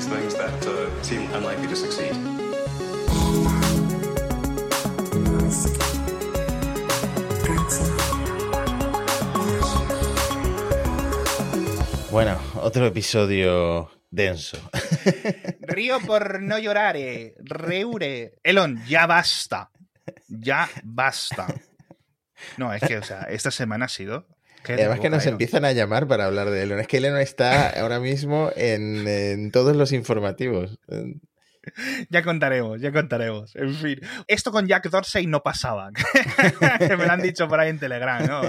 these things that uh, seem unlikely to succeed. Bueno, otro episodio denso. Río por no llorar, eh. reure. Elon, ya basta. Ya basta. No, es que, o sea, esta semana ha sido. Además que nos empiezan a llamar para hablar de Elon. Es que Elon está ahora mismo en, en todos los informativos. ya contaremos, ya contaremos. En fin, esto con Jack Dorsey no pasaba. que me lo han dicho por ahí en Telegram, ¿no?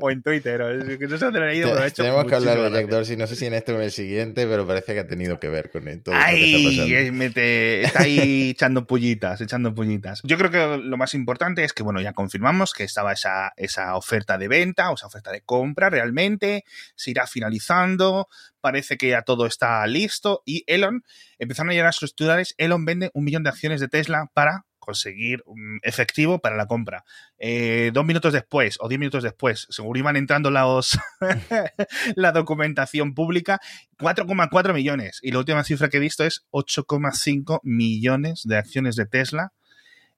O en Twitter. no sé dónde lo he leído, pero he hecho Tenemos que hablar de Jack Dorsey, no sé si en este o en el siguiente, pero parece que ha tenido que ver con esto. Ay, está ahí echando pullitas, echando pullitas. Yo creo que lo más importante es que, bueno, ya confirmamos que estaba esa, esa oferta de venta o esa oferta de compra realmente, se irá finalizando, parece que ya todo está listo y Elon, empezaron a llegar a sus titulares, Elon vende un millón de acciones de Tesla para conseguir un efectivo para la compra. Eh, dos minutos después o diez minutos después, según iban entrando los, la documentación pública, 4,4 millones. Y la última cifra que he visto es 8,5 millones de acciones de Tesla.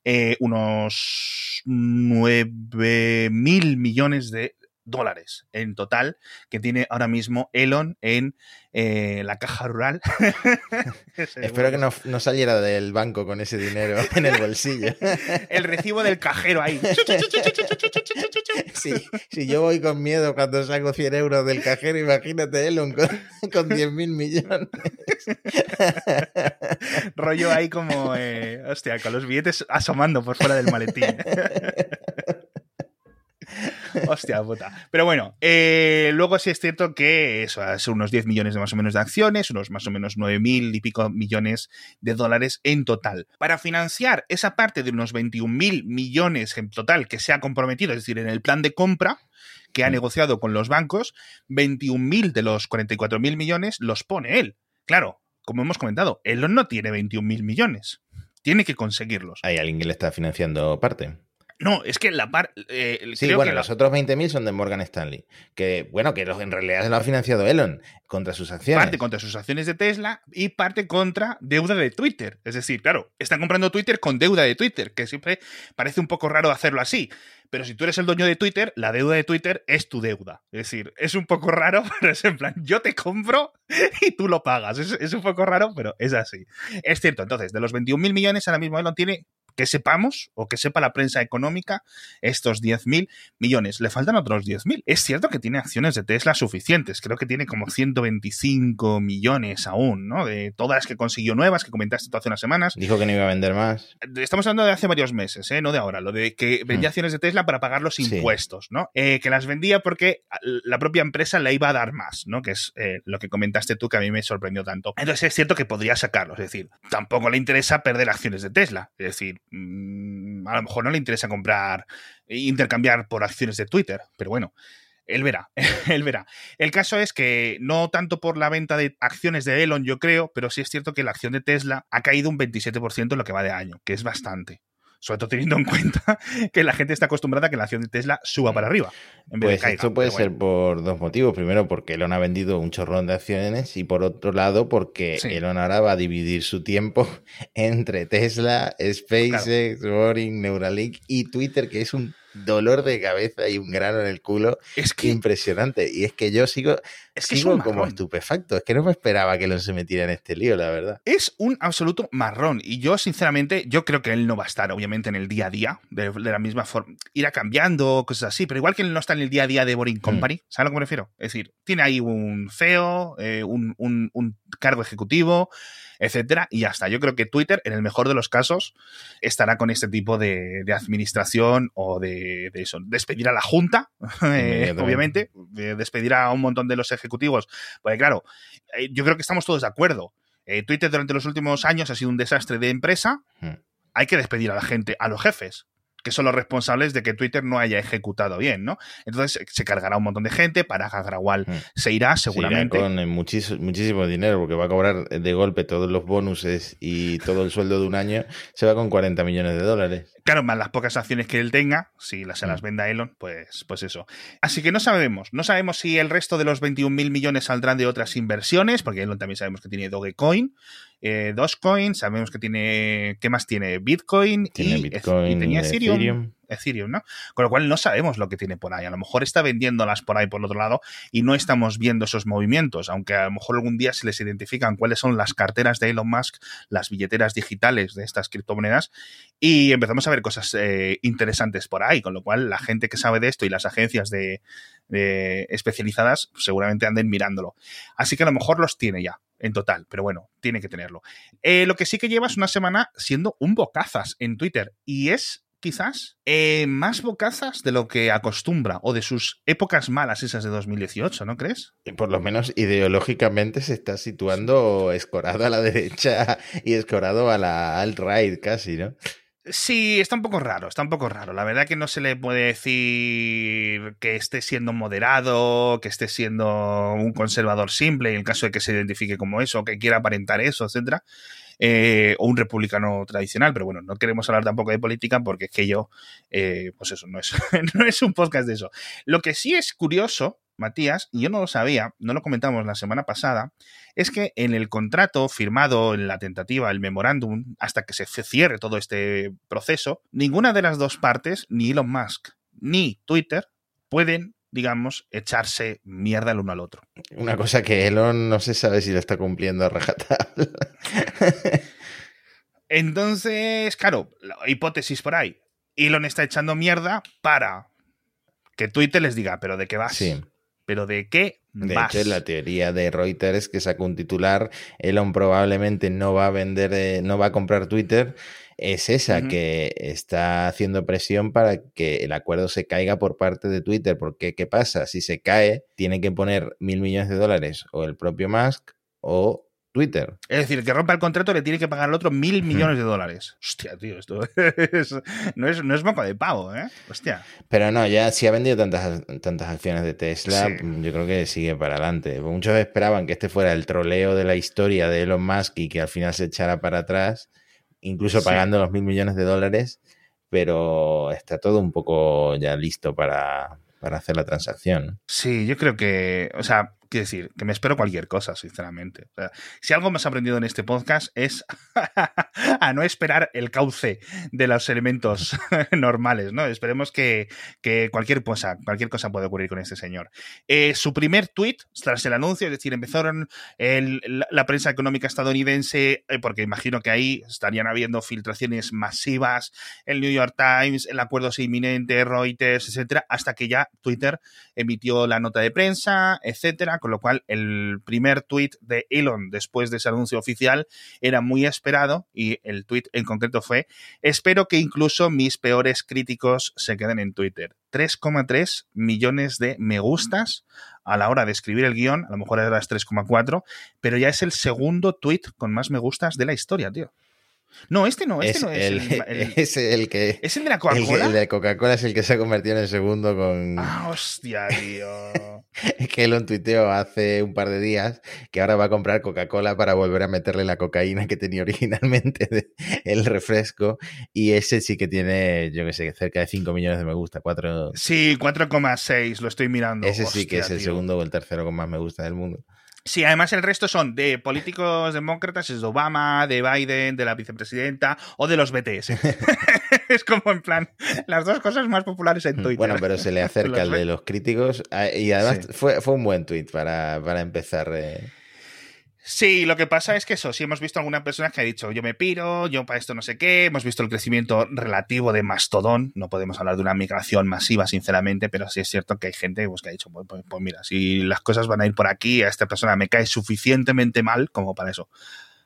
Eh, unos 9 mil millones de dólares en total que tiene ahora mismo Elon en eh, la caja rural. Espero que no, saliera del banco con ese dinero en el bolsillo. el recibo del cajero ahí. si yo voy con miedo cuando saco 100 euros del cajero, imagínate Elon con, con 10 mil millones. Rollo ahí como, eh, hostia, con los billetes asomando por fuera del maletín. Hostia puta. Pero bueno, eh, luego sí es cierto que eso, son unos 10 millones de más o menos de acciones, unos más o menos 9 mil y pico millones de dólares en total. Para financiar esa parte de unos 21 mil millones en total que se ha comprometido, es decir, en el plan de compra, que ha mm. negociado con los bancos, 21.000 de los 44.000 millones los pone él. Claro, como hemos comentado, él no tiene 21.000 millones. Tiene que conseguirlos. Hay alguien que le está financiando parte. No, es que la parte. Eh, sí, bueno, los otros 20.000 son de Morgan Stanley. Que, bueno, que en realidad se lo ha financiado Elon contra sus acciones. Parte contra sus acciones de Tesla y parte contra deuda de Twitter. Es decir, claro, están comprando Twitter con deuda de Twitter, que siempre parece un poco raro hacerlo así. Pero si tú eres el dueño de Twitter, la deuda de Twitter es tu deuda. Es decir, es un poco raro, pero es en plan, yo te compro y tú lo pagas. Es, es un poco raro, pero es así. Es cierto, entonces, de los 21.000 millones, ahora mismo Elon tiene que sepamos o que sepa la prensa económica estos 10.000 millones. Le faltan otros 10.000. Es cierto que tiene acciones de Tesla suficientes. Creo que tiene como 125 millones aún, ¿no? De todas las que consiguió nuevas, que comentaste tú hace unas semanas. Dijo que no iba a vender más. Estamos hablando de hace varios meses, ¿eh? No de ahora. Lo de que vendía hmm. acciones de Tesla para pagar los impuestos, ¿no? Eh, que las vendía porque la propia empresa le iba a dar más, ¿no? Que es eh, lo que comentaste tú que a mí me sorprendió tanto. Entonces es cierto que podría sacarlo. Es decir, tampoco le interesa perder acciones de Tesla. Es decir, a lo mejor no le interesa comprar, intercambiar por acciones de Twitter, pero bueno, él verá, él verá. El caso es que no tanto por la venta de acciones de Elon, yo creo, pero sí es cierto que la acción de Tesla ha caído un 27% en lo que va de año, que es bastante sobre todo teniendo en cuenta que la gente está acostumbrada a que la acción de Tesla suba para arriba. En vez pues esto puede ser por dos motivos. Primero, porque Elon ha vendido un chorrón de acciones y por otro lado, porque Elon ahora va a dividir su tiempo entre Tesla, SpaceX, Boring, Neuralink y Twitter, que es un dolor de cabeza y un grano en el culo es que, impresionante. Y es que yo sigo, es que sigo como estupefacto. Es que no me esperaba que él se metiera en este lío, la verdad. Es un absoluto marrón. Y yo, sinceramente, yo creo que él no va a estar, obviamente, en el día a día, de, la misma forma. Irá cambiando, cosas así, pero igual que él no está en el día a día de Boring mm. Company, ¿sabes a lo que me refiero? Es decir, tiene ahí un CEO, eh, un, un, un cargo ejecutivo etcétera, y ya está. Yo creo que Twitter, en el mejor de los casos, estará con este tipo de, administración o de, eso. Despedir a la Junta, eh, obviamente, despedir a un montón de los ejecutivos, porque claro, eh, yo creo que estamos todos de acuerdo. Eh, Twitter durante los últimos años ha sido un desastre de empresa. Hmm. Hay que despedir a la gente, a los jefes que son los responsables de que Twitter no haya ejecutado bien, ¿no? Entonces se cargará un montón de gente, para Gagrawal hmm. se irá seguramente. con eh, muchísimo, dinero, porque va a cobrar de golpe todos los bonuses y todo el sueldo de un año, se va con 40 millones de dólares. Claro, más las pocas acciones que él tenga, si las, se las mm. venda Elon, pues, pues eso. Así que no sabemos. No sabemos si el resto de los 21 mil millones saldrán de otras inversiones, porque Elon también sabemos que tiene Dogecoin, eh, Dogecoin, sabemos que tiene. ¿Qué más tiene? Bitcoin, y, Bitcoin, tenía Ethereum. Ethereum, ¿no? Con lo cual no sabemos lo que tiene por ahí. A lo mejor está vendiéndolas por ahí por el otro lado y no estamos viendo esos movimientos, aunque a lo mejor algún día se les identifican cuáles son las carteras de Elon Musk, las billeteras digitales de estas criptomonedas y empezamos a ver cosas eh, interesantes por ahí, con lo cual la gente que sabe de esto y las agencias de, especializadas seguramente anden mirándolo. Así que a lo mejor los tiene ya en total, pero bueno, tiene que tenerlo. Eh, lo que sí que lleva es una semana siendo un bocazas en Twitter y es quizás, eh, más bocazas de lo que acostumbra o de sus épocas malas esas de 2018, ¿no crees? Por lo menos ideológicamente se está situando escorado a la derecha y escorado a la alt-right casi, ¿no? Sí, está un poco raro, está un poco raro. La verdad que no se le puede decir que esté siendo moderado, que esté siendo un conservador simple, en el caso de que se identifique como eso, que quiera aparentar eso, etcétera. Eh, o un republicano tradicional, pero bueno, no queremos hablar tampoco de política porque es que yo, eh, pues eso, no es, no es un podcast de eso. Lo que sí es curioso, Matías, y yo no lo sabía, no lo comentamos la semana pasada, es que en el contrato firmado en la tentativa, el memorándum, hasta que se cierre todo este proceso, ninguna de las dos partes, ni Elon Musk ni Twitter, pueden digamos, echarse mierda el uno al otro. Una cosa que Elon no se sabe si lo está cumpliendo a rajatabla. Entonces, claro, hipótesis por ahí. Elon está echando mierda para que Twitter les diga, pero ¿de qué vas? Sí. ¿Pero de qué de hecho, la teoría de Reuters que sacó un titular, Elon probablemente no va a vender, eh, no va a comprar Twitter es esa, que está haciendo presión para que el acuerdo se caiga por parte de Twitter. Porque, ¿qué pasa? Si se cae, tiene que poner mil millones de dólares o el propio Musk o Twitter. Es decir, el que rompa el contrato le tiene que pagar al otro mil millones de dólares. Hostia, tío, esto no, es, no es moco de pavo, ¿eh? Hostia. Pero no, ya si ha vendido tantas, tantas acciones de Tesla, yo creo que sigue para adelante. Muchos esperaban que este fuera el troleo de la historia de Elon Musk y que al final se echara para atrás incluso pagando los mil millones de dólares, pero está todo un poco ya listo para, para hacer la transacción. Sí, yo creo que, o sea, Quiero decir, que me espero cualquier cosa, sinceramente. si algo hemos aprendido en este podcast es a no esperar el cauce de los elementos normales, ¿no? Esperemos que, cualquier cosa, cualquier cosa puede ocurrir con este señor. Eh, su primer tweet, tras el anuncio, es decir, empezaron la, prensa económica estadounidense, eh, porque imagino que ahí estarían habiendo filtraciones masivas, el New York Times, el acuerdo inminente, Reuters, etcétera, hasta que ya Twitter emitió la nota de prensa, etcétera con lo cual el primer tweet de Elon después de ese anuncio oficial era muy esperado y el tweet en concreto fue, espero que incluso mis peores críticos se queden en Twitter. 3,3 millones de me gustas a la hora de escribir el guion, a lo mejor era 3,4, pero ya es el segundo tweet con más me gustas de la historia, tío. No, este no, este no es el, es el que. ¿Es el de la Coca-Cola? El, de Coca-Cola es el que se ha convertido en el segundo con. Ah, hostia, tío. es que él un tuiteo hace un par de días que ahora va a comprar Coca-Cola para volver a meterle la cocaína que tenía originalmente de, el refresco. Y ese sí que tiene, yo que sé, cerca de 5 millones de me gusta. 4... Sí, 4,6, lo estoy mirando. Ese sí que es el segundo o el tercero con más me gusta del mundo. Sí, además el resto son de políticos demócratas, es de Obama, de Biden, de la vicepresidenta o de los BTS. es como en plan, las dos cosas más populares en Twitter. Bueno, pero se le acerca el de los críticos ah, y además fue, fue un buen tweet para, para empezar. Eh. Sí, lo que pasa es que eso, sí hemos visto algunas personas que ha dicho, yo me piro, yo para esto no sé qué, hemos visto el crecimiento relativo de Mastodon, no podemos hablar de una migración masiva, sinceramente, pero sí es cierto que hay gente pues, que ha dicho, pues, pues, pues, mira, si las cosas van a ir por aquí, a esta persona me cae suficientemente mal como para eso.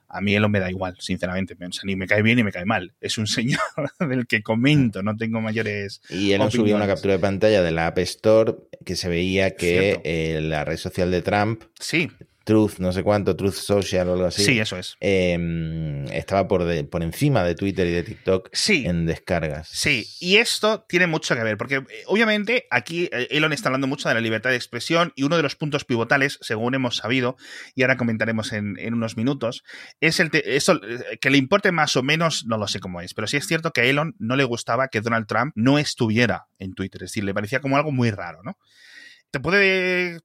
A mí él me da igual, sinceramente. ni me cae bien ni me cae mal. Es un señor del que comento, no tengo mayores. Y él nos subió una captura de pantalla de la App Store que se veía que eh, la red social de Trump sí Truth, no sé cuánto, Truth Social o algo así. Sí, eso es. Em, estaba por, por encima de Twitter y de TikTok sí. en descargas. Sí, y esto tiene mucho que ver, porque eh, obviamente aquí eh, Elon está hablando mucho de la libertad de expresión y uno de los puntos pivotales, según hemos sabido, y ahora comentaremos en, unos minutos, es el eso, eh, que le importe más o menos, no lo sé cómo es, pero sí es cierto que a Elon no le gustaba que Donald Trump no estuviera en Twitter, es decir, le parecía como algo muy raro, ¿no? Te puede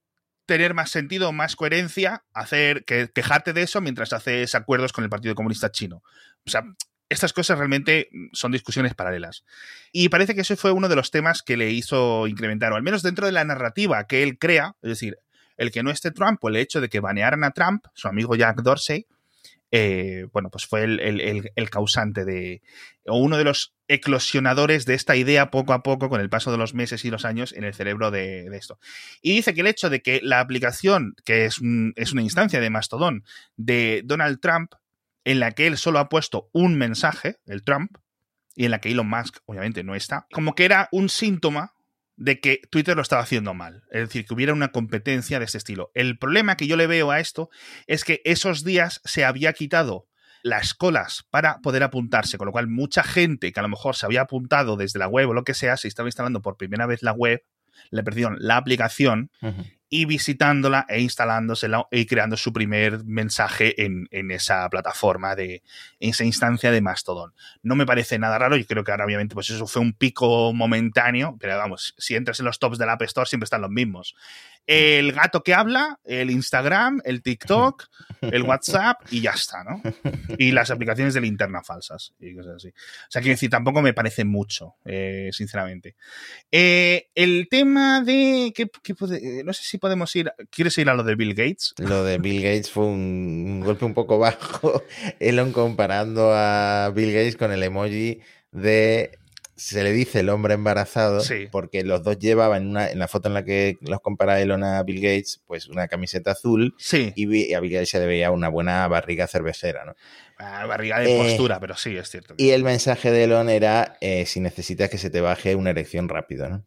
tener más sentido, más coherencia hacer que quejarte de eso mientras haces acuerdos con el Partido Comunista Chino. O sea, estas cosas realmente son discusiones paralelas. Y parece que ese fue uno de los temas que le hizo incrementar, o al menos dentro de la narrativa que él crea, es decir, el que no esté Trump o el hecho de que banearan a Trump, su amigo Jack Dorsey, eh, bueno, pues fue el, causante de, o uno de los eclosionadores de esta idea poco a poco con el paso de los meses y los años en el cerebro de, esto. Y dice que el hecho de que la aplicación, que es, es una instancia de Mastodon de Donald Trump, en la que él solo ha puesto un mensaje, el Trump, y en la que Elon Musk obviamente no está, como que era un síntoma de que Twitter lo estaba haciendo mal. Es decir, que hubiera una competencia de este estilo. El problema que yo le veo a esto es que esos días se había quitado las colas para poder apuntarse, con lo cual mucha gente que a lo mejor se había apuntado desde la web o lo que sea, se estaba instalando por primera vez la web, le perdieron la aplicación y visitándola e instalándosela y creando su primer mensaje en, esa plataforma de en esa instancia de Mastodon. No me parece nada raro, y creo que ahora obviamente pues eso fue un pico momentáneo, pero vamos, si entras en los tops del App Store siempre están los mismos el gato que habla, el Instagram, el TikTok, el WhatsApp y ya está, ¿no? Y las aplicaciones de linterna falsas y cosas así. O sea, quiero decir, tampoco me parece mucho, eh, sinceramente. Eh, el tema de... ¿qué, no sé si podemos ir... ¿Quieres ir a lo de Bill Gates? Lo de Bill Gates fue un golpe un poco bajo. Elon comparando a Bill Gates con el emoji de se le dice el hombre embarazado porque los dos llevaban una, en la foto en la que los compara Elon a Bill Gates, pues una camiseta azul y, a Bill Gates se le veía una buena barriga cervecera, ¿no? Ah, barriga de postura, eh, pero sí, es cierto. Y el mensaje de Elon era eh, si necesitas que se te baje una erección rápido, ¿no?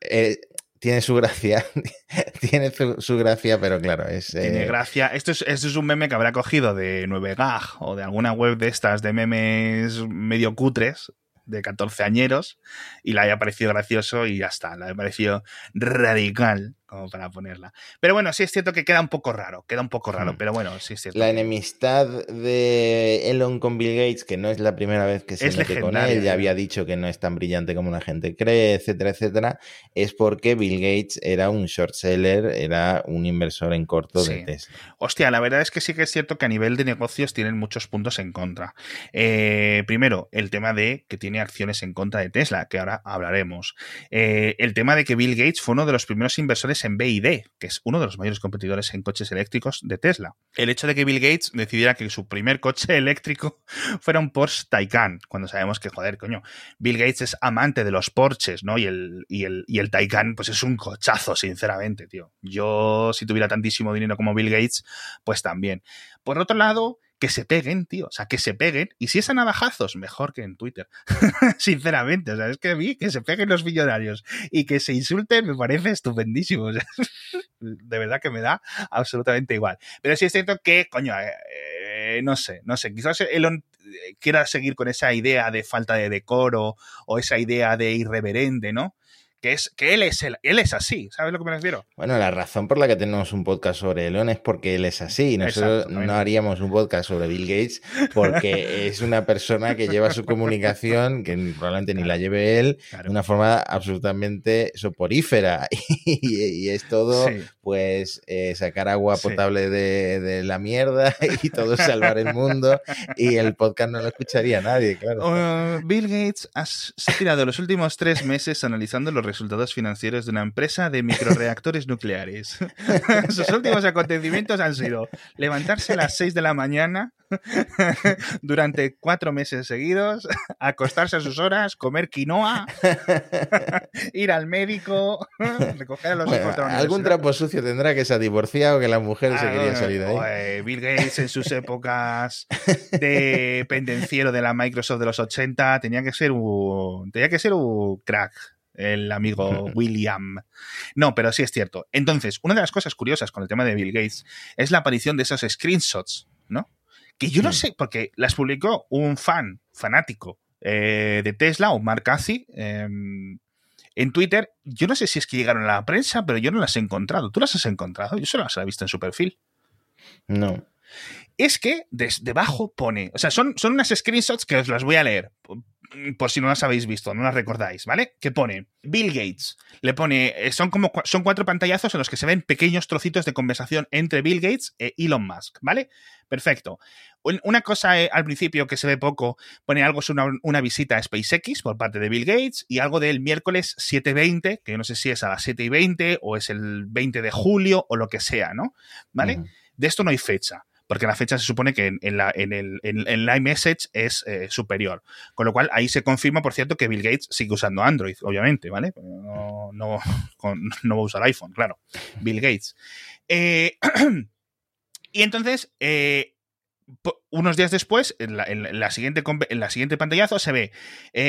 Eh, tiene su gracia, tiene su, gracia, pero claro, es... Tiene gracia. Esto es, esto es un meme que habrá cogido de 9gag o de alguna web de estas de memes medio cutres, de 14 añeros y le haya parecido gracioso y ya está, le haya parecido radical como para ponerla. Pero bueno, sí es cierto que queda un poco raro, queda un poco raro, pero bueno, sí es cierto. La enemistad de Elon con Bill Gates, que no es la primera vez que se mete con él, ya había dicho que no es tan brillante como la gente cree, etcétera, etcétera, es porque Bill Gates era un short seller, era un inversor en corto de Tesla. Hostia, la verdad es que sí que es cierto que a nivel de negocios tienen muchos puntos en contra. Eh, primero, el tema de que tiene acciones en contra de Tesla, que ahora hablaremos. Eh, el tema de que Bill Gates fue uno de los primeros inversores en BID, que es uno de los mayores competidores en coches eléctricos de Tesla. El hecho de que Bill Gates decidiera que su primer coche eléctrico fuera un Porsche Taycan, cuando sabemos que, joder, coño, Bill Gates es amante de los Porsches, ¿no? Y el, y el, y el Taycan, pues es un cochazo, sinceramente, tío. Yo, si tuviera tantísimo dinero como Bill Gates, pues también. Por otro lado, que se peguen, tío. O sea, que se peguen. Y si es a navajazos, mejor que en Twitter. Sinceramente, o sea, es que a mí que se peguen los millonarios y que se insulten me parece estupendísimo. de verdad que me da absolutamente igual. Pero sí es cierto que, coño, eh, eh, no sé, no sé. Quizás Elon eh, quiera seguir con esa idea de falta de decoro o esa idea de irreverente, ¿no? Que es que él es él, es así, ¿sabes lo que me refiero? Bueno, la razón por la que tenemos un podcast sobre Elon es porque él es así. Nosotros no haríamos un podcast sobre Bill Gates porque es una persona que lleva su comunicación, que probablemente ni la lleve él, de una forma absolutamente soporífera. Y, es todo, pues, eh, sacar agua potable de, la mierda y todo salvar el mundo. Y el podcast no lo escucharía nadie, claro. Oh, Bill Gates se ha tirado los últimos tres meses analizando los resultados financieros de una empresa de microreactores nucleares. Sus últimos acontecimientos han sido levantarse a las 6 de la mañana durante cuatro meses seguidos, acostarse a sus horas, comer quinoa, ir al médico, recoger a los hijos Algún trapo sucio tendrá que se ha divorciado, que la mujer se ah, quería salir de ahí. Bill Gates en sus épocas de pendenciero de la Microsoft de los 80 tenía que ser un, tenía que ser un crack el amigo William. No, pero sí es cierto. Entonces, una de las cosas curiosas con el tema de Bill Gates es la aparición de esos screenshots, ¿no? Que yo no sé, porque las publicó un fan, fanático eh, de Tesla, o Mark Cathy, em, en Twitter. Yo no sé si es que llegaron a la prensa, pero yo no las he encontrado. ¿Tú las has encontrado? Yo solo las he visto en su perfil. No. Es que debajo pone, o sea, son, son unas screenshots que os las voy a leer, por si no las habéis visto, no las recordáis, ¿vale? Que pone Bill Gates, le pone, eh, son como son cuatro pantallazos en los que se ven pequeños trocitos de conversación entre Bill Gates e Elon Musk, ¿vale? Perfecto. Una cosa eh, al principio que se ve poco, pone algo sobre una, visita a SpaceX por parte de Bill Gates y algo del miércoles 7.20, que yo no sé si es a las 7 y 20 o es el 20 de julio o lo que sea, ¿no? ¿Vale? De esto no hay fecha porque la fecha se supone que en, la, en el en, iMessage es eh, superior. Con lo cual ahí se confirma, por cierto, que Bill Gates sigue usando Android, obviamente, ¿vale? No, no, no va a usar iPhone, claro. Bill Gates. Eh, y entonces, eh, unos días después, en la, siguiente, en la siguiente pantallazo, se ve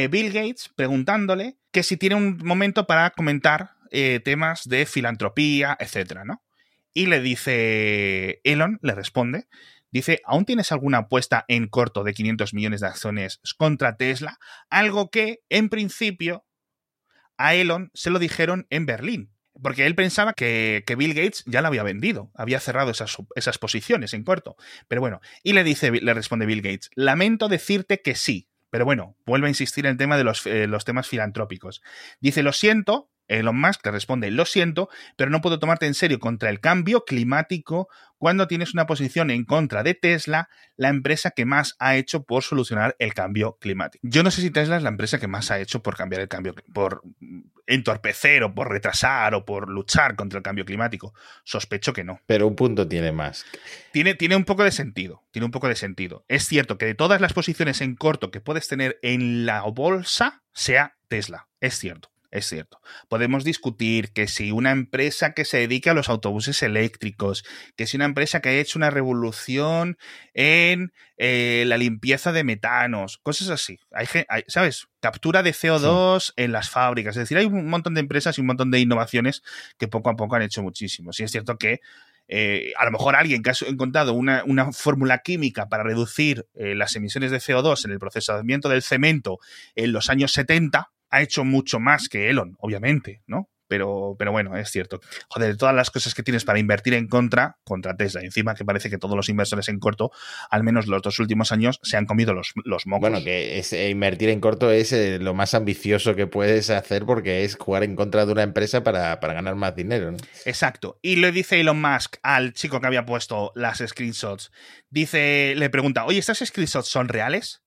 Bill Gates preguntándole que si tiene un momento para comentar temas de filantropía, etcétera, ¿no? Y le dice, Elon le responde, dice, ¿aún tienes alguna apuesta en corto de 500 millones de acciones contra Tesla? Algo que, en principio, a Elon se lo dijeron en Berlín. Porque él pensaba que, Bill Gates ya la había vendido, había cerrado esas, esas, posiciones en corto. Pero bueno, y le dice, le responde Bill Gates, lamento decirte que sí. Pero bueno, vuelve a insistir en el tema de los, eh, los temas filantrópicos. Dice, lo siento, Elon Musk le responde, lo siento, pero no puedo tomarte en serio contra el cambio climático cuando tienes una posición en contra de Tesla, la empresa que más ha hecho por solucionar el cambio climático. Yo no sé si Tesla es la empresa que más ha hecho por cambiar el cambio, por entorpecer o por retrasar o por luchar contra el cambio climático. Sospecho que no. Pero un punto tiene más. Tiene, tiene un poco de sentido, tiene un poco de sentido. Es cierto que de todas las posiciones en corto que puedes tener en la bolsa, sea Tesla. Es cierto. Es cierto. Podemos discutir que si una empresa que se dedica a los autobuses eléctricos, que si una empresa que ha hecho una revolución en eh, la limpieza de metanos, cosas así. Hay, ¿Sabes? Captura de CO2 en las fábricas. Es decir, hay un montón de empresas y un montón de innovaciones que poco a poco han hecho muchísimo. Sí es cierto que eh, a lo mejor alguien que ha encontrado una, fórmula química para reducir eh, las emisiones de CO2 en el procesamiento del cemento en los años 70, ha hecho mucho más que Elon, obviamente, ¿no? Pero, pero bueno, es cierto. Joder, todas las cosas que tienes para invertir en contra, contra Tesla. Encima que parece que todos los inversores en corto, al menos los dos últimos años, se han comido los, los mocos. Bueno, que eh, invertir en corto es eh, lo más ambicioso que puedes hacer porque es jugar en contra de una empresa para, ganar más dinero. ¿no? Exacto. Y le dice Elon Musk al chico que había puesto las screenshots. Dice, le pregunta, oye, ¿estas screenshots son reales?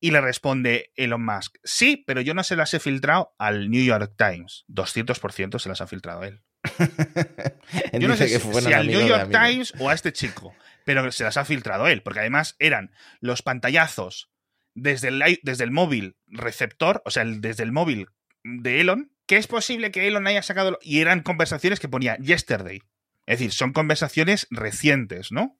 Y le responde Elon Musk, sí, pero yo no se las he filtrado al New York Times. 200% se las ha filtrado él. yo no sé si, al New York Times o a este chico, pero se las ha filtrado él, porque además eran los pantallazos desde el, desde el móvil receptor, o sea, desde el móvil de Elon, que es posible que Elon haya sacado, y eran conversaciones que ponía yesterday. Es decir, son conversaciones recientes, ¿no?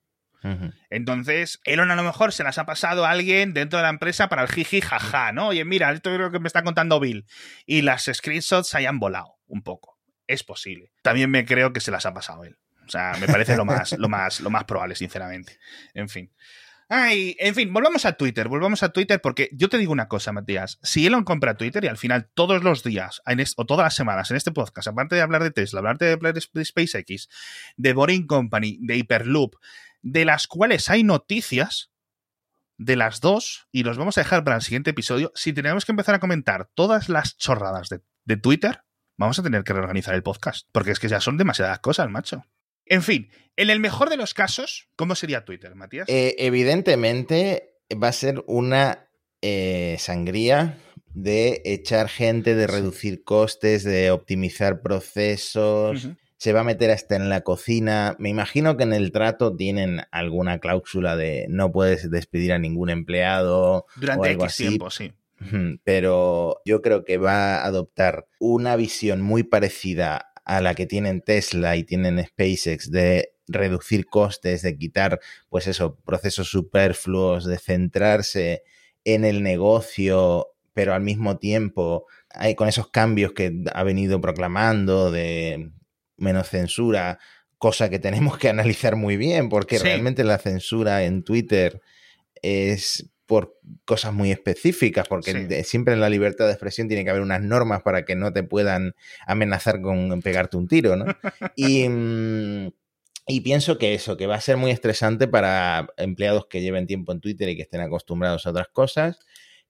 Entonces, Elon a lo mejor se las ha pasado a alguien dentro de la empresa para el jiji jaja, ¿no? Oye, mira, esto es lo que me está contando Bill. Y las screenshots hayan volado un poco. Es posible. También me creo que se las ha pasado él. O sea, me parece lo más, lo más, lo más probable, sinceramente. En fin. Ay, en fin, volvamos a Twitter, volvamos a Twitter porque yo te digo una cosa, Matías. Si Elon compra Twitter y al final todos los días o todas las semanas en este podcast, aparte de hablar de Tesla, hablar de, de SpaceX, de Boring Company, de Hyperloop, de las cuales hay noticias de las dos, y los vamos a dejar para el siguiente episodio. Si tenemos que empezar a comentar todas las chorradas de, Twitter, vamos a tener que reorganizar el podcast, porque es que ya son demasiadas cosas, macho. En fin, en el mejor de los casos, ¿cómo sería Twitter, Matías? Eh, evidentemente va a ser una eh, sangría de echar gente, de reducir costes, de optimizar procesos se va a meter hasta en la cocina. Me imagino que en el trato tienen alguna cláusula de no puedes despedir a ningún empleado. Durante o algo X tiempo, sí. Pero yo creo que va a adoptar una visión muy parecida a la que tienen Tesla y tienen SpaceX de reducir costes, de quitar, pues eso, procesos superfluos, de centrarse en el negocio pero al mismo tiempo, hay, con esos cambios que ha venido proclamando de menos censura, cosa que tenemos que analizar muy bien, porque realmente la censura en Twitter es por cosas muy específicas, porque siempre en la libertad de expresión tiene que haber unas normas para que no te puedan amenazar con pegarte un tiro, ¿no? Y, mm, y pienso que eso, que va a ser muy estresante para empleados que lleven tiempo en Twitter y que estén acostumbrados a otras cosas.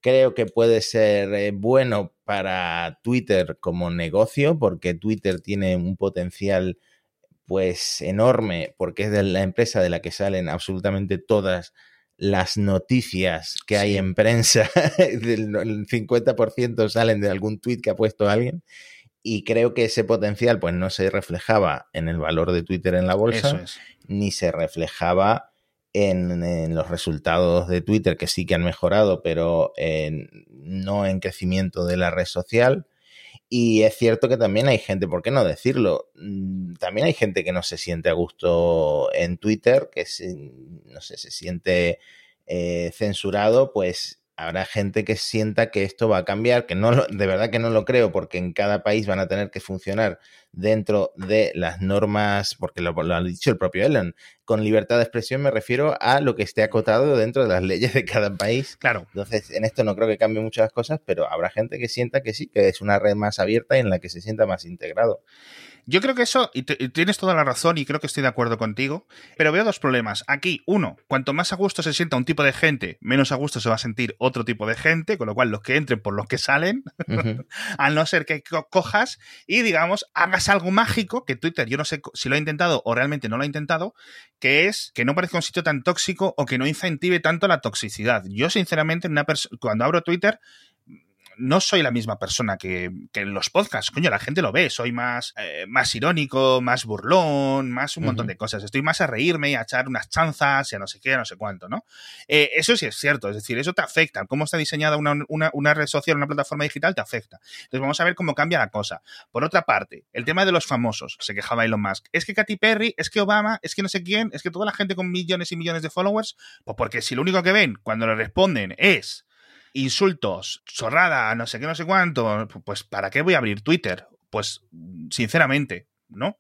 Creo que puede ser eh, bueno para Twitter como negocio, porque Twitter tiene un potencial pues enorme, porque es de la empresa de la que salen absolutamente todas las noticias que hay en prensa, el 50% salen de algún tweet que ha puesto alguien. Y creo que ese potencial pues no se reflejaba en el valor de Twitter en la bolsa, ni se reflejaba en, los resultados de Twitter, que sí que han mejorado, pero no en crecimiento de la red social. Y es cierto que también hay gente, ¿por qué no decirlo? Mm, también hay gente que no se siente a gusto en Twitter, que no sé, se siente eh, censurado, pues habrá gente que sienta que esto va a cambiar, que no de verdad que no lo creo, porque en cada país van a tener que funcionar dentro de las normas, porque lo, lo, ha dicho el propio Elon, con libertad de expresión me refiero a lo que esté acotado dentro de las leyes de cada país. Claro. Entonces, en esto no creo que cambie muchas cosas, pero habrá gente que sienta que sí, que es una red más abierta y en la que se sienta más integrado. Yo creo que eso, y, tienes toda la razón y creo que estoy de acuerdo contigo, pero veo dos problemas. Aquí, uno, cuanto más a gusto se sienta un tipo de gente, menos a gusto se va a sentir otro tipo de gente, con lo cual los que entren por los que salen, al no ser que cojas y, digamos, hagas algo mágico, que Twitter, yo no sé si lo ha intentado o realmente no lo ha intentado, que es que no parezca un sitio tan tóxico o que no incentive tanto la toxicidad. Yo, sinceramente, una cuando abro Twitter, no soy la misma persona que, en los podcasts. Coño, la gente lo ve. Soy más, eh, más irónico, más burlón, más un montón de cosas. Estoy más a reírme y a echar unas chanzas y a no sé qué, a no sé cuánto, ¿no? Eh, eso sí es cierto. Es decir, eso te afecta. Cómo está diseñada una, red social, una plataforma digital, te afecta. Entonces vamos a ver cómo cambia la cosa. Por otra parte, el tema de los famosos, se quejaba Elon Musk. Es que Katy Perry, es que Obama, es que no sé quién, es que toda la gente con millones y millones de followers, pues porque si lo único que ven cuando le responden es insultos, chorrada, no sé qué, no sé cuánto, pues ¿para qué voy a abrir Twitter? Pues sinceramente, ¿no?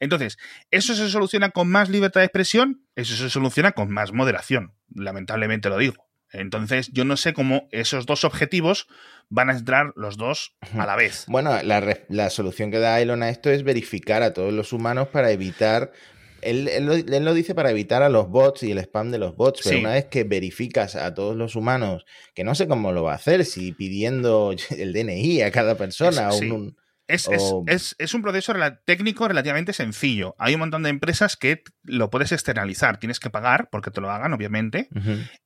Entonces, ¿eso se soluciona con más libertad de expresión? Eso se soluciona con más moderación, lamentablemente lo digo. Entonces, yo no sé cómo esos dos objetivos van a entrar los dos a la vez. Bueno, la, la, solución que da Elon a esto es verificar a todos los humanos para evitar él, lo, dice para evitar a los bots y el spam de los bots, pero una vez que verificas a todos los humanos, que no sé cómo lo va a hacer, si pidiendo el DNI a cada persona o un, es, un proceso técnico relativamente sencillo. Hay un montón de empresas que lo puedes externalizar. Tienes que pagar porque te lo hagan, obviamente.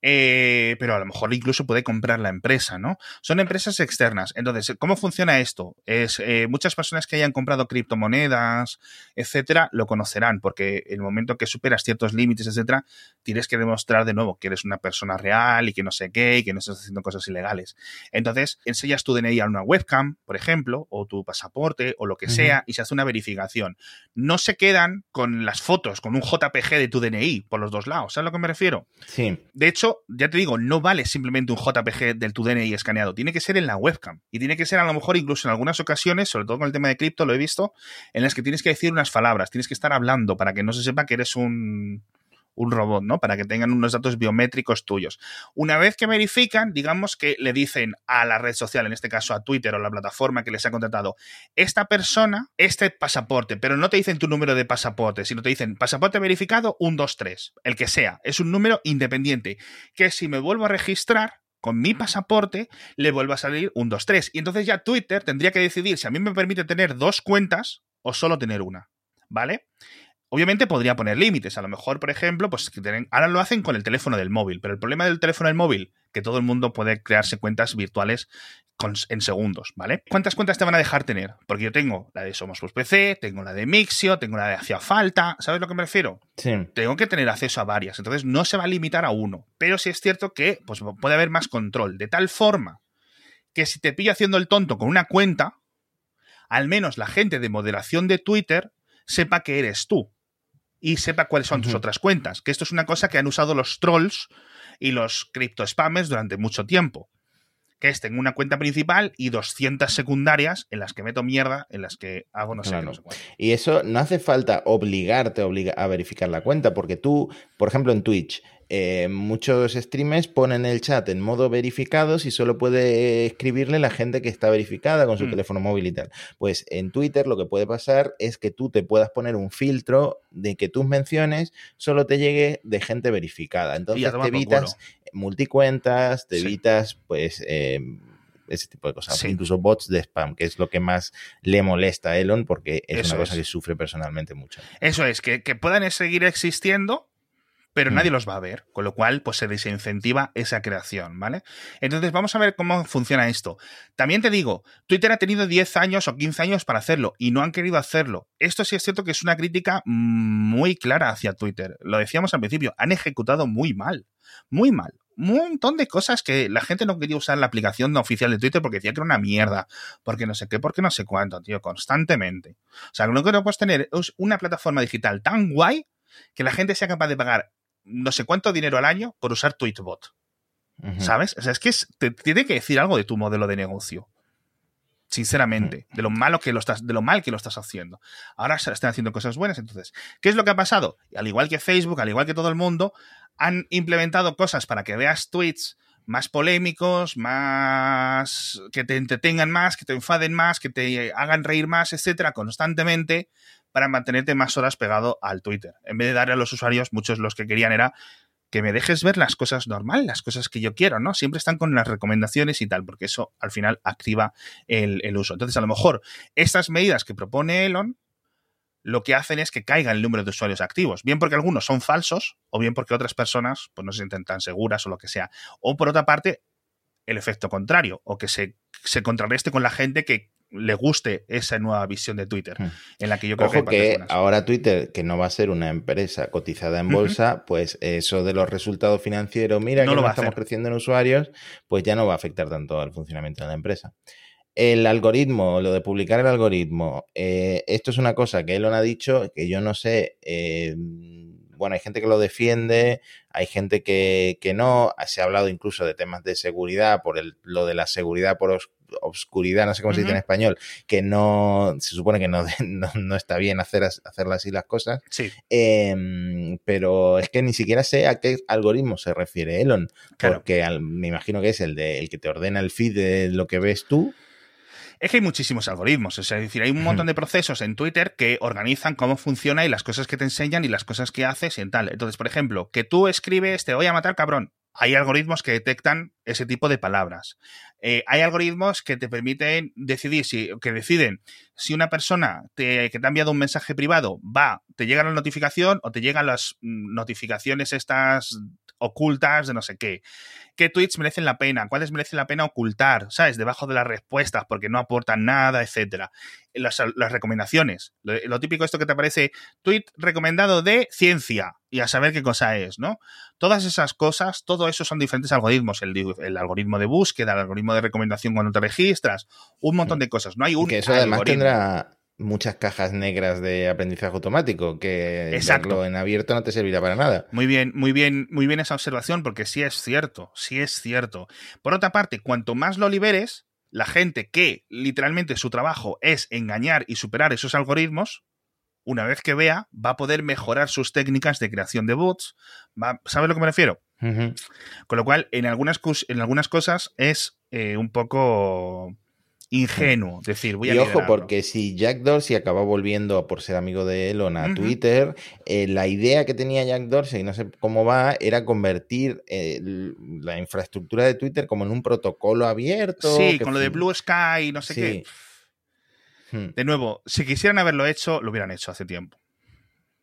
Eh, pero a lo mejor incluso puede comprar la empresa, ¿no? Son empresas externas. Entonces, ¿cómo funciona esto? Es eh, muchas personas que hayan comprado criptomonedas, etcétera, lo conocerán, porque el momento que superas ciertos límites, etcétera, tienes que demostrar de nuevo que eres una persona real y que no sé qué, y que no estás haciendo cosas ilegales. Entonces, enseñas tu DNI a una webcam, por ejemplo, o tu pasaporte o lo que sea y se hace una verificación. No se quedan con las fotos, con un JPG de tu DNI por los dos lados. ¿Sabes a lo que me refiero? Sí. De hecho, ya te digo, no vale simplemente un JPG del tu DNI escaneado. Tiene que ser en la webcam. Y tiene que ser a lo mejor incluso en algunas ocasiones, sobre todo con el tema de cripto, lo he visto, en las que tienes que decir unas palabras, tienes que estar hablando para que no se sepa que eres un un robot, ¿no? Para que tengan unos datos biométricos tuyos. Una vez que verifican, digamos que le dicen a la red social, en este caso a Twitter o la plataforma que les ha contratado, esta persona, este pasaporte, pero no te dicen tu número de pasaporte, sino te dicen pasaporte verificado 123, el que sea, es un número independiente, que si me vuelvo a registrar, con mi pasaporte le vuelvo a salir un 23. Y entonces ya Twitter tendría que decidir si a mí me permite tener dos cuentas o solo tener una. ¿Vale? Obviamente podría poner límites. A lo mejor, por ejemplo, pues ahora lo hacen con el teléfono del móvil, pero el problema del teléfono del móvil, que todo el mundo puede crearse cuentas virtuales en segundos, ¿vale? ¿Cuántas cuentas te van a dejar tener? Porque yo tengo la de Somos Plus PC, tengo la de Mixio, tengo la de Hacía Falta, ¿sabes lo que me refiero? Sí. Tengo que tener acceso a varias, entonces no se va a limitar a uno, pero sí es cierto que pues, puede haber más control, de tal forma que si te pillo haciendo el tonto con una cuenta, al menos la gente de moderación de Twitter sepa que eres tú y sepa cuáles son tus otras cuentas. Que esto es una cosa que han usado los trolls y los cripto spammers durante mucho tiempo. que es tengo una cuenta principal y 200 secundarias en las que meto mierda, en las que hago no sé, no sé Y eso no hace falta obligarte a verificar la cuenta, porque tú, por ejemplo, en Twitch, eh, muchos streamers ponen el chat en modo verificado y solo puede escribirle la gente que está verificada con su mm. teléfono móvil y tal. Pues en Twitter lo que puede pasar es que tú te puedas poner un filtro de que tus menciones solo te llegue de gente verificada. Entonces te evitas multicuentas, te evitas pues... Eh, ese tipo de cosas, incluso bots de spam, que es lo que más le molesta a Elon porque es una cosa que sufre personalmente mucho. Eso es, que, que puedan seguir existiendo, pero mm. nadie los va a ver, con lo cual pues se desincentiva esa creación, ¿vale? Entonces vamos a ver cómo funciona esto. También te digo, Twitter ha tenido 10 años o 15 años para hacerlo y no han querido hacerlo. Esto sí es cierto que es una crítica muy clara hacia Twitter. Lo decíamos al principio, han ejecutado muy mal, muy mal. Un montón de cosas que la gente no quería usar la aplicación oficial de Twitter porque decía que era una mierda, porque no sé qué, porque no sé cuánto, tío, constantemente. O sea, lo que no puedes tener es una plataforma digital tan guay que la gente sea capaz de pagar no sé cuánto dinero al año por usar Tweetbot. ¿Sabes? O sea, es que te tiene que decir algo de tu modelo de negocio. Sinceramente, de lo malo que lo estás, de lo mal que lo estás haciendo. Ahora se están haciendo cosas buenas. Entonces, ¿qué es lo que ha pasado? Al igual que Facebook, al igual que todo el mundo, han implementado cosas para que veas tweets más polémicos, más que te entretengan más, que te enfaden más, que te hagan reír más, etcétera, constantemente, para mantenerte más horas pegado al Twitter. En vez de darle a los usuarios, muchos los que querían era que me dejes ver las cosas normales, las cosas que yo quiero, ¿no? Siempre están con las recomendaciones y tal, porque eso al final activa el, uso. Entonces, a lo mejor estas medidas que propone Elon lo que hacen es que caiga el número de usuarios activos, bien porque algunos son falsos o bien porque otras personas pues, no se sienten tan seguras o lo que sea. O por otra parte, el efecto contrario, o que se, se contrarreste con la gente que le guste esa nueva visión de Twitter, hmm. en la que yo creo Ojo que, ahora Twitter, que no va a ser una empresa cotizada en bolsa, pues eso de los resultados financieros, mira que no estamos creciendo en usuarios, pues ya no va a afectar tanto al funcionamiento de la empresa. El algoritmo, lo de publicar el algoritmo, eh, esto es una cosa que Elon ha dicho que yo no sé. Eh, bueno, hay gente que lo defiende, hay gente que, que, no. Se ha hablado incluso de temas de seguridad, por el, lo de la seguridad por obscuridad, no sé cómo se dice en español, que no, se supone que no, no, está bien hacer, hacerlas así las cosas. Sí. Em, pero es que ni siquiera sé a qué algoritmo se refiere Elon, porque me imagino que es el, de, el que te ordena el feed de lo que ves tú. Es que hay muchísimos algoritmos, es decir, hay un montón de procesos en Twitter que organizan cómo funciona y las cosas que te enseñan y las cosas que haces y tal. Entonces, por ejemplo, que tú escribes te voy a matar cabrón hay algoritmos que detectan ese tipo de palabras. Eh, hay algoritmos que te permiten decidir si, que deciden si una persona que te ha enviado un mensaje privado va, te llega la notificación o te llegan las mm, notificaciones estas ocultas de no sé qué. ¿Qué tweets merecen la pena? ¿Cuáles merecen la pena ocultar? ¿Sabes? Debajo de las respuestas porque no aportan nada, etcétera. Las, recomendaciones. Lo, típico esto que te aparece, tweet recomendado de ciencia y a saber qué cosa es, ¿no? Todas esas cosas, todo eso son diferentes algoritmos. El, el algoritmo de búsqueda, el algoritmo de recomendación cuando te registras, un montón de cosas. No hay un. Que eso además tendrá muchas cajas negras de aprendizaje automático que Exacto. en abierto no te servirá para nada. Muy bien, muy bien, muy bien esa observación porque sí es cierto, sí es cierto. Por otra parte, cuanto más lo liberes, la gente que literalmente su trabajo es engañar y superar esos algoritmos, una vez que vea, va a poder mejorar sus técnicas de creación de bots. ¿Sabes a lo que me refiero? Con lo cual, en algunas, en algunas cosas es eh, un poco ingenuo. Decir, voy a Y ojo, porque si Jack Dorsey acaba volviendo por ser amigo de Elon a Twitter, eh, la idea que tenía Jack Dorsey, no sé cómo va, era convertir eh, la infraestructura de Twitter como en un protocolo abierto. Sí, con lo de Blue Sky, no sé qué. Hmm. De nuevo, si quisieran haberlo hecho, lo hubieran hecho hace tiempo.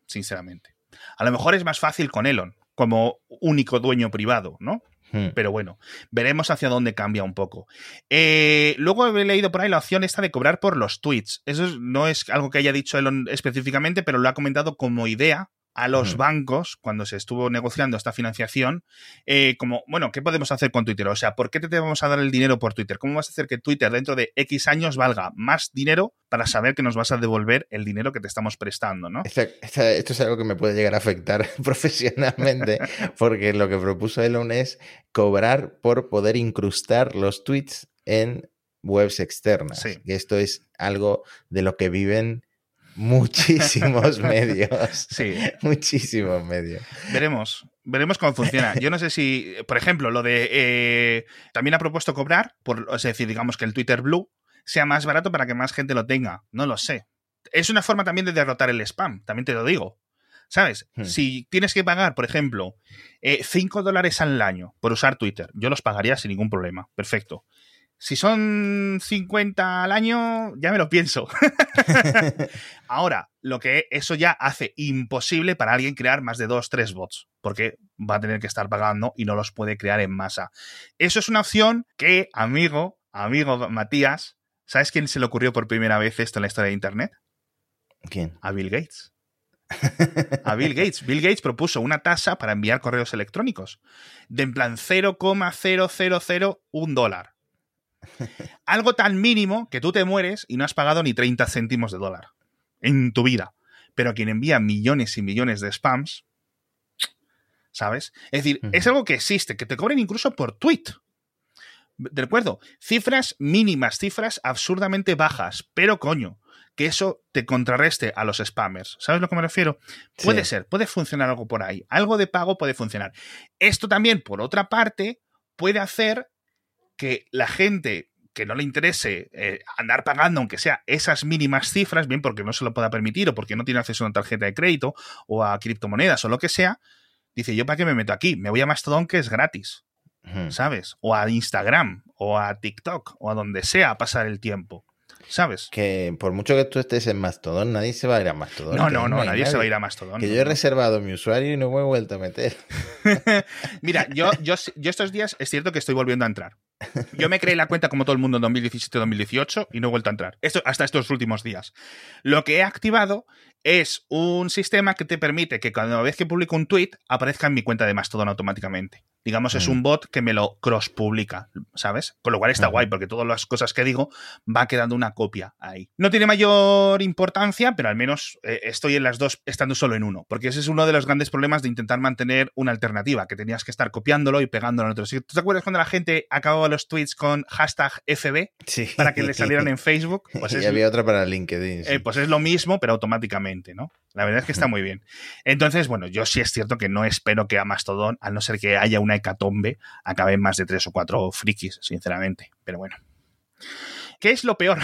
Sinceramente. A lo mejor es más fácil con Elon, como único dueño privado, ¿no? Hmm. Pero bueno, veremos hacia dónde cambia un poco. Eh, luego he leído por ahí la opción esta de cobrar por los tweets. Eso no es algo que haya dicho Elon específicamente, pero lo ha comentado como idea a los bancos cuando se estuvo negociando esta financiación, eh, como, bueno, ¿qué podemos hacer con Twitter? O sea, ¿por qué te vamos a dar el dinero por Twitter? ¿Cómo vas a hacer que Twitter dentro de X años valga más dinero para saber que nos vas a devolver el dinero que te estamos prestando, ¿no? esto es algo que me puede llegar a afectar profesionalmente, porque lo que propuso Elon es cobrar por poder incrustar los tweets en webs externas. Sí. Y esto es algo de lo que viven muchísimos medios. Sí. Muchísimos medios. Veremos. Veremos cómo funciona. Yo no sé si, por ejemplo, lo de. Eh, también ha propuesto cobrar, por, es decir, digamos que el Twitter Blue sea más barato para que más gente lo tenga. No lo sé. Es una forma también de derrotar el spam, también te lo digo. ¿Sabes? Hmm. Si tienes que pagar, por ejemplo, 5 eh, dólares al año por usar Twitter, yo los pagaría sin ningún problema. Perfecto. Si son 50 al año, ya me lo pienso. Ahora, lo que eso ya hace imposible para alguien crear más de 2, 3 bots, porque va a tener que estar pagando y no los puede crear en masa. Eso es una opción que, amigo, amigo Matías, ¿sabes quién se le ocurrió por primera vez esto en la historia de Internet? ¿Quién? A Bill Gates. A Bill Gates. Bill Gates propuso una tasa para enviar correos electrónicos de en plan 0,0001 dólar. Algo tan mínimo que tú te mueres y no has pagado ni 30 céntimos de dólar en tu vida. Pero quien envía millones y millones de spams, ¿sabes? Es decir, es algo que existe, que te cobren incluso por tweet. De acuerdo, cifras mínimas, cifras absurdamente bajas, pero coño, que eso te contrarreste a los spammers. ¿Sabes a lo que me refiero? Puede ser, puede funcionar algo por ahí. Algo de pago puede funcionar. Esto también, por otra parte, puede hacer que la gente que no le interese eh, andar pagando, aunque sea esas mínimas cifras, bien porque no se lo pueda permitir o porque no tiene acceso a una tarjeta de crédito o a criptomonedas o lo que sea, dice, ¿yo para qué me meto aquí? Me voy a Mastodon que es gratis, ¿sabes? O a Instagram o a TikTok o a donde sea a pasar el tiempo. ¿Sabes? Que por mucho que tú estés en Mastodon, nadie se va a ir a Mastodon. No, no, no, nadie, se va a ir a Mastodon. Que yo he reservado mi usuario y no me he vuelto a meter. Mira, yo, yo, yo estos días es cierto que estoy volviendo a entrar. Yo me creé la cuenta como todo el mundo en 2017-2018 y no he vuelto a entrar. Esto, hasta estos últimos días. Lo que he activado es un sistema que te permite que cada vez que publico un tweet aparezca en mi cuenta de Mastodon automáticamente. Digamos, es mm. un bot que me lo cross publica, ¿sabes? Con lo cual está guay, porque todas las cosas que digo va quedando una copia ahí. No tiene mayor importancia, pero al menos eh, estoy en las dos estando solo en uno, porque ese es uno de los grandes problemas de intentar mantener una alternativa, que tenías que estar copiándolo y pegándolo en otro sitio. ¿Tú te acuerdas cuando la gente acababa los tweets con hashtag FB sí. para que le salieran en Facebook? Pues y había otra para LinkedIn. Eh, pues es lo mismo, pero automáticamente, ¿no? La verdad es que está muy bien. Entonces, bueno, yo sí es cierto que no espero que a Mastodon, a no ser que haya una hecatombe, acaben más de tres o cuatro frikis, sinceramente. Pero bueno. ¿Qué es lo peor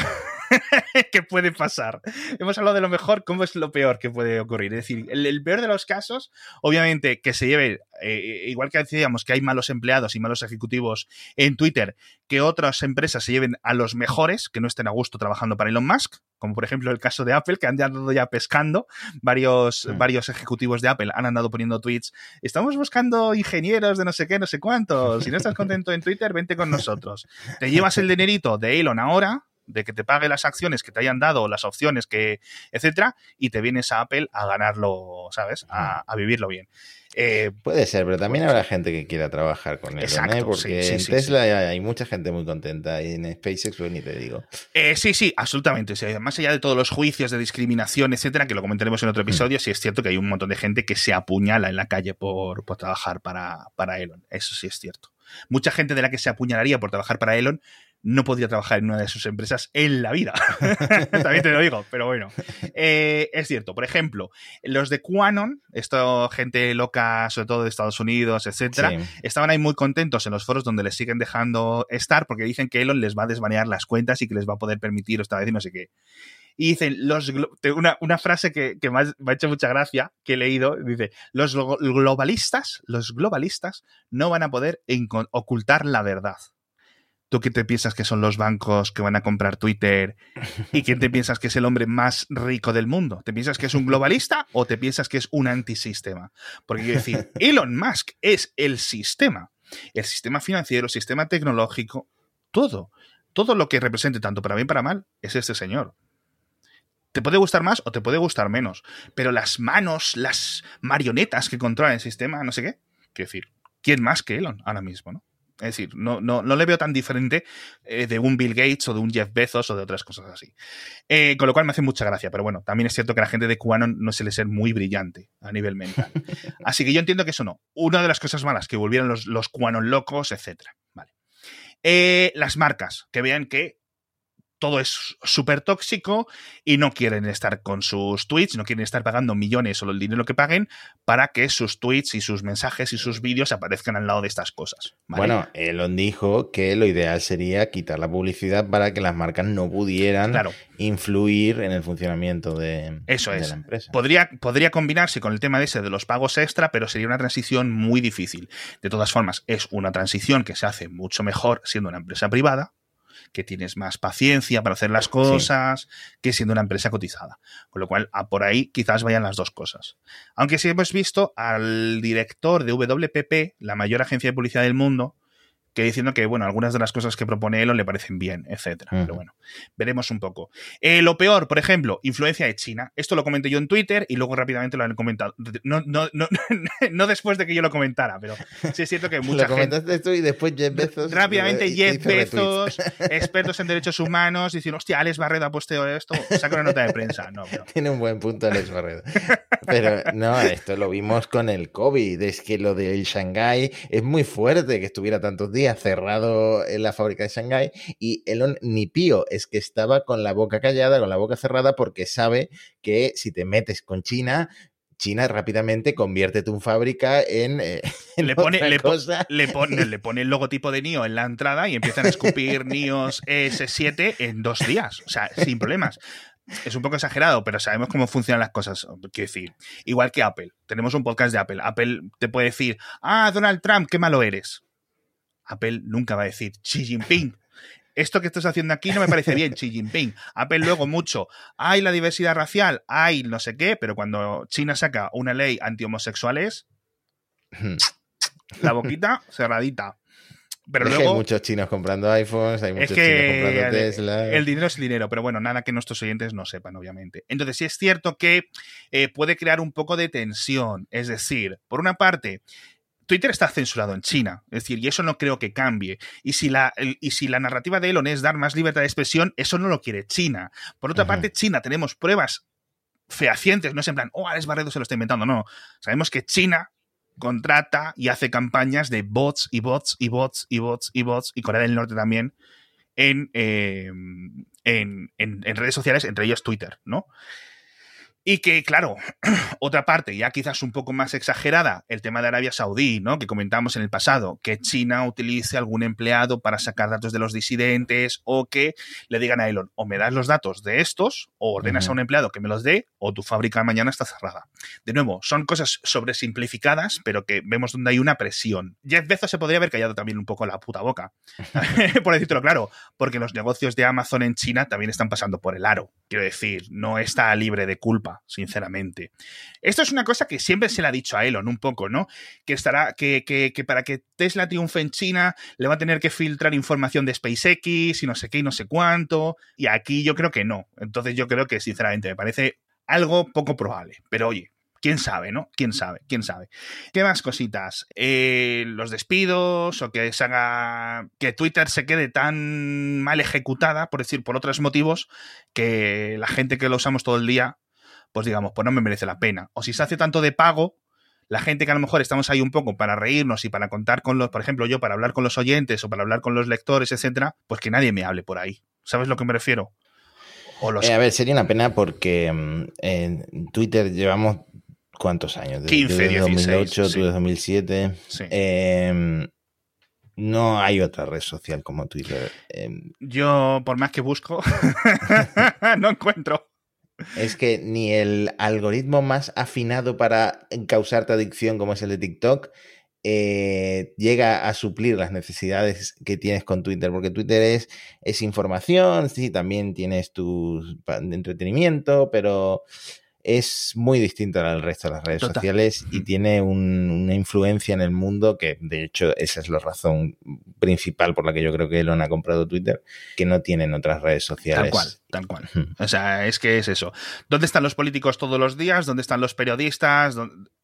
que puede pasar? Hemos hablado de lo mejor, ¿cómo es lo peor que puede ocurrir? Es decir, el, peor de los casos, obviamente, que se lleve, eh, igual que decíamos que hay malos empleados y malos ejecutivos en Twitter, que otras empresas se lleven a los mejores, que no estén a gusto trabajando para Elon Musk, como por ejemplo el caso de Apple, que han andado ya pescando, varios, varios ejecutivos de Apple han andado poniendo tweets, estamos buscando ingenieros de no sé qué, no sé cuántos, si no estás contento en Twitter, vente con nosotros. Te llevas el dinerito de Elon ahora, de que te pague las acciones que te hayan dado, las opciones que, etcétera, y te vienes a Apple a ganarlo, ¿sabes? A, a vivirlo bien. Eh, Puede ser, pero también habrá gente que quiera trabajar con él, ¿eh? porque en Tesla hay mucha gente muy contenta y en SpaceX pues ni te digo. Eh, sí, sí, absolutamente. más allá de todos los juicios de discriminación, etcétera, que lo comentaremos en otro mm. episodio, sí es cierto que hay un montón de gente que se apuñala en la calle por, por trabajar para, para Elon. Eso sí es cierto. Mucha gente de la que se apuñalaría por trabajar para Elon no podría trabajar en una de sus empresas en la vida. También te lo digo, pero bueno. Eh, es cierto, por ejemplo, los de Quanon, esto gente loca, sobre todo de Estados Unidos, etcétera, estaban ahí muy contentos en los foros donde les siguen dejando estar porque dicen que Elon les va a desbanear las cuentas y que les va a poder permitir esta vez y no sé qué. Y dicen, los una, una frase que, que me, ha, hecho mucha gracia, que he leído, dice, los globalistas, los globalistas no van a poder ocultar la verdad. ¿Tú qué te piensas que son los bancos que van a comprar Twitter? ¿Y quién te piensas que es el hombre más rico del mundo? ¿Te piensas que es un globalista o te piensas que es un antisistema? Porque quiero decir, Elon Musk es el sistema. El sistema financiero, el sistema tecnológico, todo. Todo lo que represente tanto para bien para mal es este señor. Te puede gustar más o te puede gustar menos, pero las manos, las marionetas que controlan el sistema, no sé qué, quiero decir, ¿quién más que Elon ahora mismo, no? Es decir, no, no, no, le veo tan diferente eh, de un Bill Gates o de un Jeff Bezos o de otras cosas así. Eh, con lo cual me hace mucha gracia, pero bueno, también es cierto que la gente de QAnon no suele ser muy brillante a nivel mental. Así que yo entiendo que eso no. Una de las cosas malas, que volvieran los, los QAnon locos, etc. Vale. Eh, las marcas, que vean que todo es súper tóxico y no quieren estar con sus tweets, no quieren estar pagando millones o el dinero que paguen para que sus tweets y sus mensajes y sus vídeos aparezcan al lado de estas cosas. Bueno, Elon dijo que lo ideal sería quitar la publicidad para que las marcas no pudieran influir en el funcionamiento de, Eso de es. la empresa. Podría, podría combinarse con el tema de ese de los pagos extra, pero sería una transición muy difícil. De todas formas, es una transición que se hace mucho mejor siendo una empresa privada que tienes más paciencia para hacer las cosas que siendo una empresa cotizada. Con lo cual, a por ahí quizás vayan las dos cosas. Aunque sí hemos visto al director de WPP, la mayor agencia de publicidad del mundo, que diciendo que, bueno, algunas de las cosas que propone Elon le parecen bien, etcétera. Pero bueno, veremos un poco. Eh, lo peor, por ejemplo, influencia de China. Esto lo comenté yo en Twitter y luego rápidamente lo han comentado. No, no, no, no después de que yo lo comentara, pero sí es cierto que mucha lo comentaste gente... tú y después Jeff Bezos. Rápidamente Jeff Bezos, expertos en derechos humanos, diciendo, hostia, Alex Barredo ha posteado esto, saca una nota de prensa. No, pero... Tiene un buen punto Alex Barredo. Pero no, esto lo vimos con el COVID. Es que lo del Shanghái es muy fuerte que estuviera tantos días cerrado en la fábrica de Shanghái y Elon ni pío, es que estaba con la boca callada, con la boca cerrada porque sabe que si te metes con China, China rápidamente convierte tu fábrica en, eh, en le, pone, otra le, cosa. le, pone, le pone el logotipo de NIO en la entrada y empiezan a escupir NIOS S7 en dos días, o sea, sin problemas. Es un poco exagerado, pero sabemos cómo funcionan las cosas. Quiero decir, igual que Apple. Tenemos un podcast de Apple. Apple te puede decir, ah, Donald Trump, qué malo eres. Apple nunca va a decir Xi Jinping. Esto que estás haciendo aquí no me parece bien, Xi Jinping. Apple luego mucho, hay la diversidad racial, hay no sé qué, pero cuando China saca una ley anti-homosexuales, la boquita cerradita. Pero es luego, que hay muchos chinos comprando iPhones, hay muchos es que chinos comprando Tesla. El dinero es dinero, pero bueno, nada que nuestros oyentes no sepan, obviamente. Entonces, sí es cierto que eh, puede crear un poco de tensión. Es decir, por una parte, Twitter está censurado en China, es decir, y eso no creo que cambie. Y si la, y si la narrativa de Elon es dar más libertad de expresión, eso no lo quiere China. Por otra parte, China tenemos pruebas fehacientes, no es en plan, oh, Alex Barredo se lo está inventando, no. Sabemos que China contrata y hace campañas de bots y bots y bots y bots y bots, y Corea del Norte también, en, eh, en, en, en redes sociales, entre ellos Twitter, ¿no? Y que, claro, otra parte, ya quizás un poco más exagerada, el tema de Arabia Saudí, ¿no? Que comentamos en el pasado, que China utilice algún empleado para sacar datos de los disidentes o que le digan a Elon, o me das los datos de estos, o ordenas uh -huh. a un empleado que me los dé, o tu fábrica mañana está cerrada. De nuevo, son cosas sobresimplificadas, pero que vemos donde hay una presión. Jeff Bezos se podría haber callado también un poco la puta boca, por decírtelo claro, porque los negocios de Amazon en China también están pasando por el aro. Quiero decir, no está libre de culpa sinceramente. Esto es una cosa que siempre se le ha dicho a Elon un poco, ¿no? Que estará, que, que, que, para que Tesla triunfe en China le va a tener que filtrar información de SpaceX y no sé qué y no sé cuánto. Y aquí yo creo que no. Entonces yo creo que sinceramente me parece algo poco probable. Pero oye, quién sabe, ¿no? Quién sabe, quién sabe. ¿Qué más cositas? Eh, los despidos o que se haga que Twitter se quede tan mal ejecutada, por decir, por otros motivos, que la gente que lo usamos todo el día pues digamos, pues no me merece la pena. O si se hace tanto de pago, la gente que a lo mejor estamos ahí un poco para reírnos y para contar con los, por ejemplo, yo para hablar con los oyentes o para hablar con los lectores, etcétera, pues que nadie me hable por ahí. ¿Sabes lo que me refiero? O los... eh, a ver, sería una pena porque um, en Twitter llevamos ¿cuántos años? Desde 15, 16, 2008, sí. 2007. Sí. Eh, no hay otra red social como Twitter. Eh, yo, por más que busco, no encuentro. Es que ni el algoritmo más afinado para causarte adicción como es el de TikTok eh, llega a suplir las necesidades que tienes con Twitter, porque Twitter es, es información, sí, también tienes tu entretenimiento, pero es muy distinto al resto de las redes sociales y tiene una influencia en el mundo que, de hecho, esa es la razón principal por la que yo creo que Elon ha comprado Twitter, que no tienen otras redes sociales. Tal cual, tal cual. O sea, es que es eso. ¿Dónde están los políticos todos los días? ¿Dónde están los periodistas?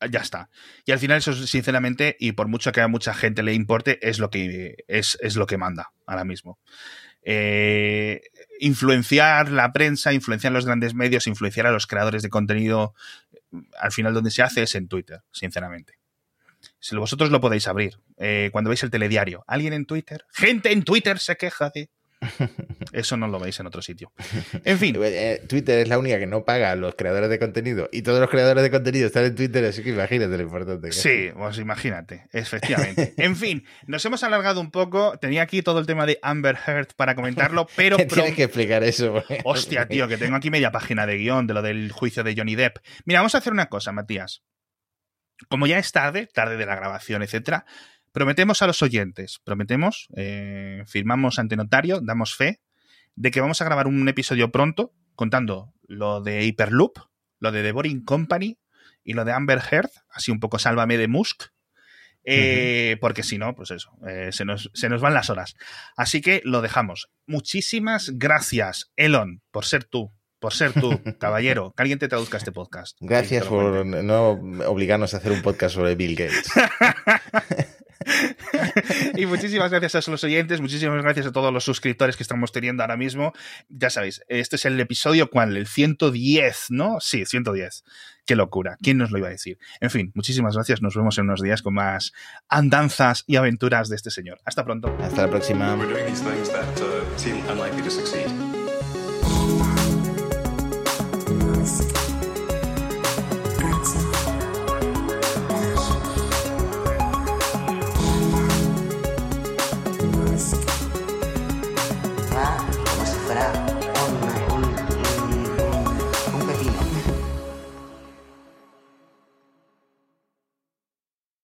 Ya está. Y al final eso, sinceramente, y por mucho que a mucha gente le importe, es lo que, es, es lo que manda ahora mismo. Eh, influenciar la prensa, influenciar los grandes medios, influenciar a los creadores de contenido, al final donde se hace es en Twitter, sinceramente. Si vosotros lo podéis abrir, eh, cuando veis el telediario, alguien en Twitter, gente en Twitter se queja de... Eso no lo veis en otro sitio. En fin. Eh, Twitter es la única que no paga a los creadores de contenido y todos los creadores de contenido están en Twitter, así que imagínate lo importante que Sí, pues imagínate, efectivamente. en fin, nos hemos alargado un poco. Tenía aquí todo el tema de Amber Heard para comentarlo, pero. Tienes que explicar eso. Hostia, tío, que tengo aquí media página de guion de lo del juicio de Johnny Depp. Mira, vamos a hacer una cosa, Matías. Como ya es tarde, tarde de la grabación, etcétera, Prometemos a los oyentes, prometemos, eh, firmamos ante notario, damos fe de que vamos a grabar un episodio pronto contando lo de Hyperloop, lo de The Boring Company y lo de Amber Heard, así un poco sálvame de Musk, eh, porque si no, pues eso, eh, se, nos, se, nos, van las horas. Así que lo dejamos. Muchísimas gracias, Elon, por ser tú, por ser tú, caballero, que alguien te traduzca este podcast. Gracias por no obligarnos a hacer un podcast sobre Bill Gates. y muchísimas gracias a los oyentes, muchísimas gracias a todos los suscriptores que estamos teniendo ahora mismo. Ya sabéis, este es el episodio, ¿cuál? El 110, ¿no? Sí, 110. Qué locura. ¿Quién nos lo iba a decir? En fin, muchísimas gracias. Nos vemos en unos días con más andanzas y aventuras de este señor. Hasta pronto. Hasta la próxima.